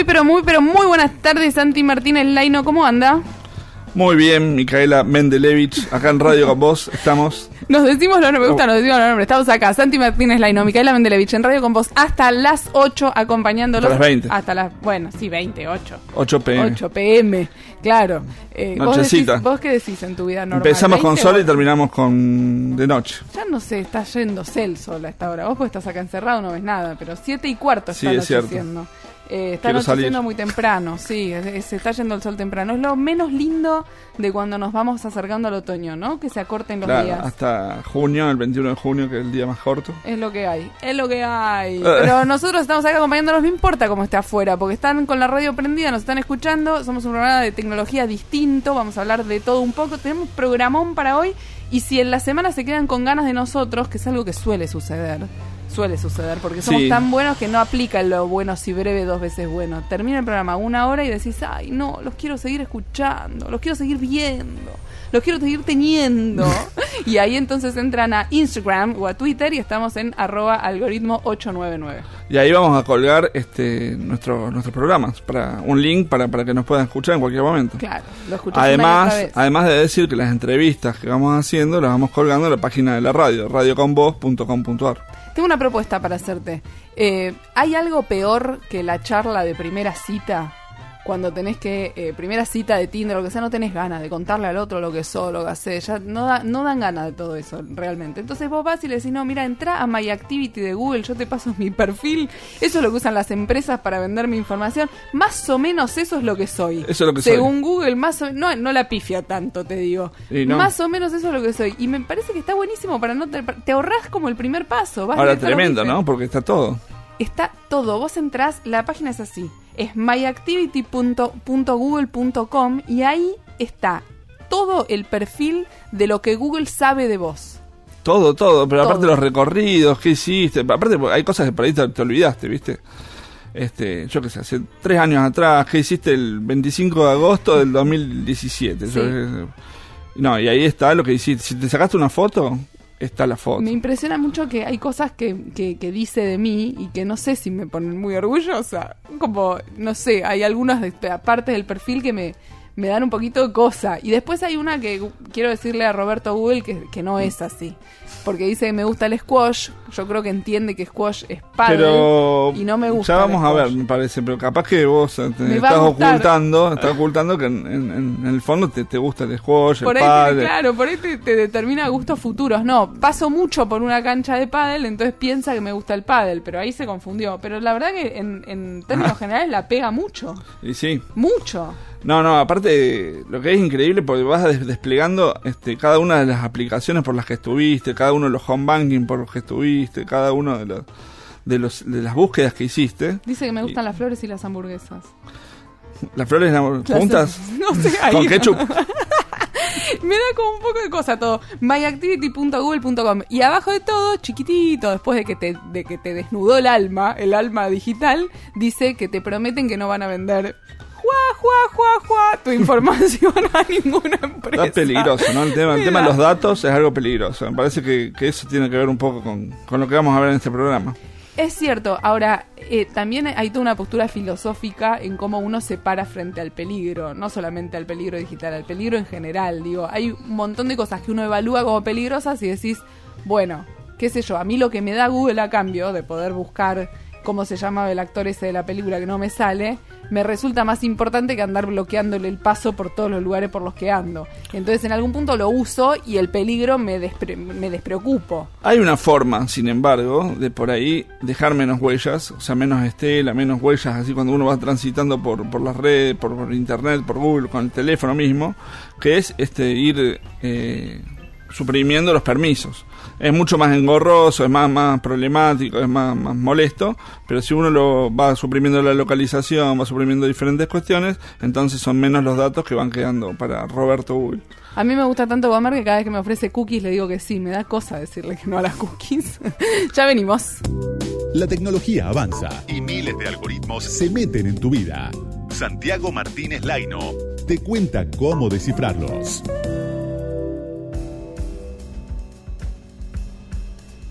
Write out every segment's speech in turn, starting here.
Muy, pero muy, pero muy buenas tardes, Santi Martínez Laino. ¿Cómo anda? Muy bien, Micaela Mendelevich, acá en Radio con vos estamos. Nos decimos los nombres, me gusta, nos decimos los nombres. Estamos acá, Santi Martínez Laino, Micaela Mendelevich, en Radio con vos hasta las 8, acompañándolos. Hasta las 20. Hasta las, bueno, sí, 20, 8. 8 pm. 8 pm, claro. Eh, ¿vos, Nochecita. decís- ¿Vos qué decís en tu vida normal? Empezamos con 20 sol y terminamos con de noche. Ya no sé, está yéndose el sol a esta hora. Vos pues estás acá encerrado, no ves nada, pero 7 y cuarto está Sí, es cierto. Eh, está anocheciendo muy temprano, sí, se está yendo el sol temprano. Es lo menos lindo de cuando nos vamos acercando al otoño, ¿no? Que se acorten los Claro, días. hasta junio, el 21 de junio, que es el día más corto. Es lo que hay, es lo que hay. Eh. Pero nosotros estamos acá acompañándolos, no importa cómo esté afuera, porque están con la radio prendida, nos están escuchando. Somos un programa de tecnología distinto, vamos a hablar de todo un poco. Tenemos programón para hoy. Y si en la semana se quedan con ganas de nosotros, que es algo que suele suceder, suele suceder, porque somos Sí. tan buenos que no aplica lo bueno si breve dos veces bueno. Termina el programa una hora y decís, ay, no, los quiero seguir escuchando, los quiero seguir viendo. Los quiero seguir teniendo. y ahí entonces entran a Instagram o a Twitter y estamos en arroba algoritmo 899. Y ahí vamos a colgar este nuestro, nuestros programas, para un link para, para que nos puedan escuchar en cualquier momento. Claro, lo y Además, vez. además de decir que las entrevistas que vamos haciendo las vamos colgando en la página de la radio, radioconvoz.com.ar. Tengo una propuesta para hacerte. Eh, ¿Hay algo peor que la charla de primera cita? Cuando tenés que, eh, primera cita de Tinder, lo que sea, no tenés ganas de contarle al otro lo que sos, lo que haces, ya no, da- no dan ganas de todo eso, realmente. Entonces vos vas y le decís, no, mira, entra a My Activity de Google, yo te paso mi perfil, eso es lo que usan las empresas para vender mi información, más o menos eso es lo que soy. Eso es lo que soy. Según Google, más o no, no la pifia tanto, te digo. No. Más o menos eso es lo que soy. Y me parece que está buenísimo para no te, te ahorras como el primer paso. vas Ahora tremendo, ¿no? Porque está todo. Está todo. Vos entrás, la página es así. Es myactivity.google.com y ahí está todo el perfil de lo que Google sabe de vos. Todo, todo, pero aparte los recorridos, qué hiciste, aparte hay cosas que por ahí te, te olvidaste, ¿viste? Este, yo qué sé, hace tres años atrás, ¿qué hiciste el 25 de agosto del 2017? Sí. Yo- no, y ahí está lo que hiciste. Si te sacaste una foto, está la foto. Me impresiona mucho que hay cosas que, que, que dice de mí y que no sé si me ponen muy orgullosa. Como, no sé, hay algunas de- partes del perfil que me, me dan un poquito de cosa. Y después hay una que quiero decirle a Roberto Google que, que no es así. Porque dice que me gusta el squash. Yo creo que entiende que squash es padre. Pero y no me gusta. ya el vamos a ver, me parece, pero capaz que vos te estás ocultando, estás ocultando que en, en- en- en el fondo te, te gusta el squash, Por el ahí, te- claro, por ahí te, te determina gustos futuros. No, paso mucho por una cancha de pádel, entonces piensa que me gusta el pádel, pero ahí se confundió. Pero la verdad que en, en términos generales la pega mucho. Y sí. Mucho. No, no, aparte lo que es increíble porque vas des- desplegando este, cada una de las aplicaciones por las que estuviste, cada uno de los home banking por los que estuviste, cada uno de los de los de las búsquedas que hiciste. Dice que me Y- gustan las flores y las hamburguesas. Las flores las- Las- juntas No sé, ahí. con ketchup. Me da como un poco de cosa todo. myactivity.google.com y abajo de todo, chiquitito, después de que te de que te desnudó el alma, el alma digital, dice que te prometen que no van a vender juá, juá, juá, juá, tu información a ninguna empresa. Está peligroso, ¿no? El tema, el tema de los datos es algo peligroso. Me parece que, que eso tiene que ver un poco con, con lo que vamos a ver en este programa. Es cierto, ahora eh, también hay toda una postura filosófica en cómo uno se para frente al peligro, no solamente al peligro digital, al peligro en general. Digo, hay un montón de cosas que uno evalúa como peligrosas y decís, bueno, qué sé yo, a mí lo que me da Google a cambio de poder buscar cómo se llamaba el actor ese de la película que no me sale, me resulta más importante que andar bloqueándole el paso por todos los lugares por los que ando. Entonces en algún punto lo uso y el peligro me, despre- me despreocupo. Hay una forma, sin embargo, de por ahí dejar menos huellas, o sea, menos estela, menos huellas, así cuando uno va transitando por, por las redes, por, internet, por Google, con el teléfono mismo, que es este ir eh, suprimiendo los permisos. Es mucho más engorroso, es más, más problemático, es más, más molesto, pero si uno lo va suprimiendo la localización, va suprimiendo diferentes cuestiones, entonces son menos los datos que van quedando para Roberto Google. A mí me gusta tanto Gomer que cada vez que me ofrece cookies le digo que sí, me da cosa decirle que no a las cookies. ya venimos. La tecnología avanza y miles de algoritmos se meten en tu vida. Santiago Martínez Laino te cuenta cómo descifrarlos.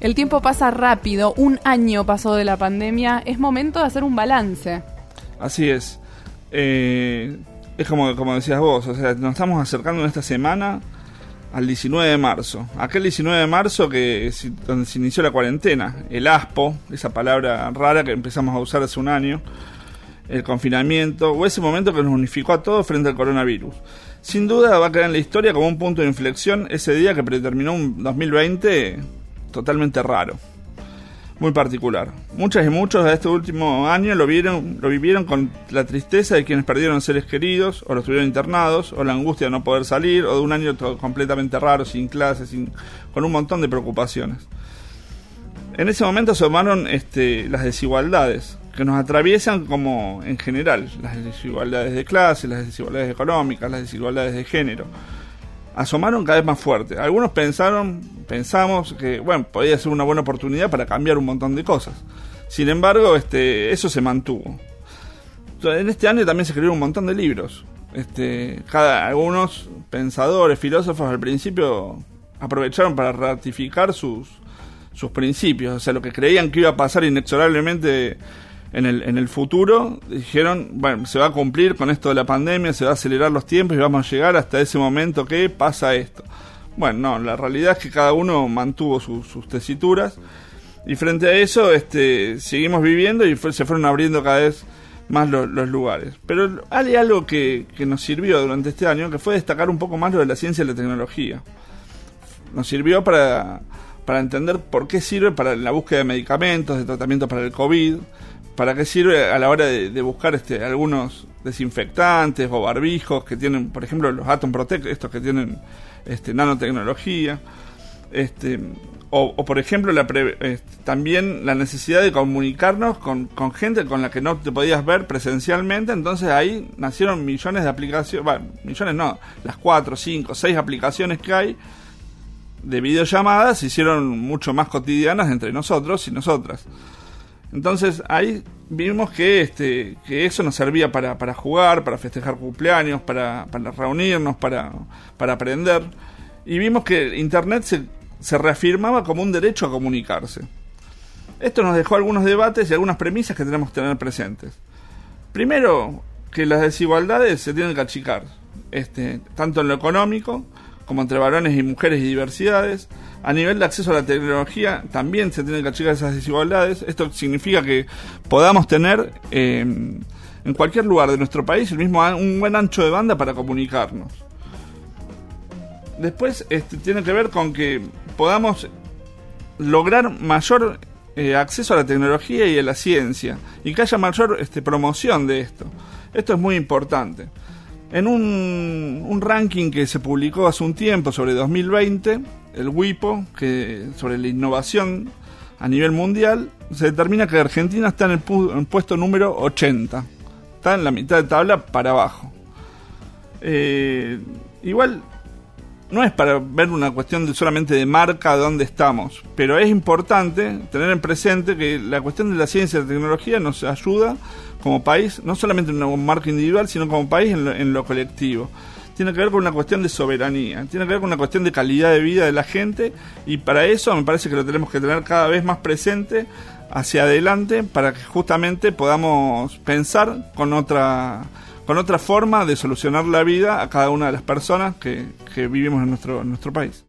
El tiempo pasa rápido, un año pasó de la pandemia, es momento de hacer un balance. Así es. Eh, es como, como decías vos, o sea, nos estamos acercando en esta semana al 19 de marzo. Aquel 19 de marzo que donde se inició la cuarentena, el ASPO, esa palabra rara que empezamos a usar hace un año, el confinamiento, o ese momento que nos unificó a todos frente al coronavirus. Sin duda va a quedar en la historia como un punto de inflexión ese día que predeterminó un 2020 totalmente raro, muy particular. Muchas y muchos de este último año lo vieron, lo vivieron con la tristeza de quienes perdieron seres queridos, o los tuvieron internados, o la angustia de no poder salir, o de un año completamente raro, sin clases, sin, con un montón de preocupaciones. En ese momento se tomaron este, las desigualdades que nos atraviesan como en general, las desigualdades de clase, las desigualdades económicas, las desigualdades de género asomaron cada vez más fuerte. Algunos pensaron, pensamos que, bueno, podía ser una buena oportunidad para cambiar un montón de cosas. Sin embargo, este, eso se mantuvo. En este año también se escribieron un montón de libros. Este, cada, algunos pensadores, filósofos al principio aprovecharon para ratificar sus, sus principios, o sea, lo que creían que iba a pasar inexorablemente en el, en el futuro dijeron, bueno, se va a cumplir con esto de la pandemia, se va a acelerar los tiempos y vamos a llegar hasta ese momento que pasa esto. Bueno, no, la realidad es que cada uno mantuvo sus tesituras y frente a eso este, seguimos viviendo y se fueron abriendo cada vez más los lugares. Pero hay algo que, que nos sirvió durante este año, que fue destacar un poco más lo de la ciencia y la tecnología. Nos sirvió para, para entender por qué sirve para la búsqueda de medicamentos, de tratamiento para el COVID, ¿Para qué sirve a la hora de, buscar este, algunos desinfectantes o barbijos que tienen, por ejemplo, los Atom Protect, estos que tienen este, nanotecnología? Este, o, por ejemplo, la también la necesidad de comunicarnos con, gente con la que no te podías ver presencialmente. Entonces ahí nacieron millones de aplicaciones, bueno, millones no, las cuatro, cinco, seis aplicaciones que hay de videollamadas se hicieron mucho más cotidianas entre nosotros y nosotras. Entonces ahí vimos que, este, que eso nos servía para, para jugar, para festejar cumpleaños, para, para reunirnos, para, para aprender. Y vimos que Internet se, se reafirmaba como un derecho a comunicarse. Esto nos dejó algunos debates y algunas premisas que tenemos que tener presentes. Primero, que las desigualdades se tienen que achicar, este, tanto en lo económico como entre varones y mujeres y diversidades, a nivel de acceso a la tecnología también se tienen que achicar esas desigualdades. Esto significa que podamos tener eh, en cualquier lugar de nuestro país el mismo un buen ancho de banda para comunicarnos. Después este, tiene que ver con que podamos lograr mayor eh, acceso a la tecnología y a la ciencia y que haya mayor este, promoción de esto. Esto es muy importante. En un, un, ranking que se publicó hace un tiempo sobre 2020, el WIPO, que sobre la innovación a nivel mundial, se determina que Argentina está en el, puesto número 80. Está en la mitad de tabla para abajo. Eh, igual no es para ver una cuestión de solamente de marca de dónde estamos, pero es importante tener en presente que la cuestión de la ciencia y la tecnología nos ayuda como país, no solamente en una marca individual, sino como país en lo, colectivo. Tiene que ver con una cuestión de soberanía, tiene que ver con una cuestión de calidad de vida de la gente y para eso me parece que lo tenemos que tener cada vez más presente hacia adelante para que justamente podamos pensar con otra con otra forma de solucionar la vida a cada una de las personas que, que vivimos en nuestro, en nuestro país.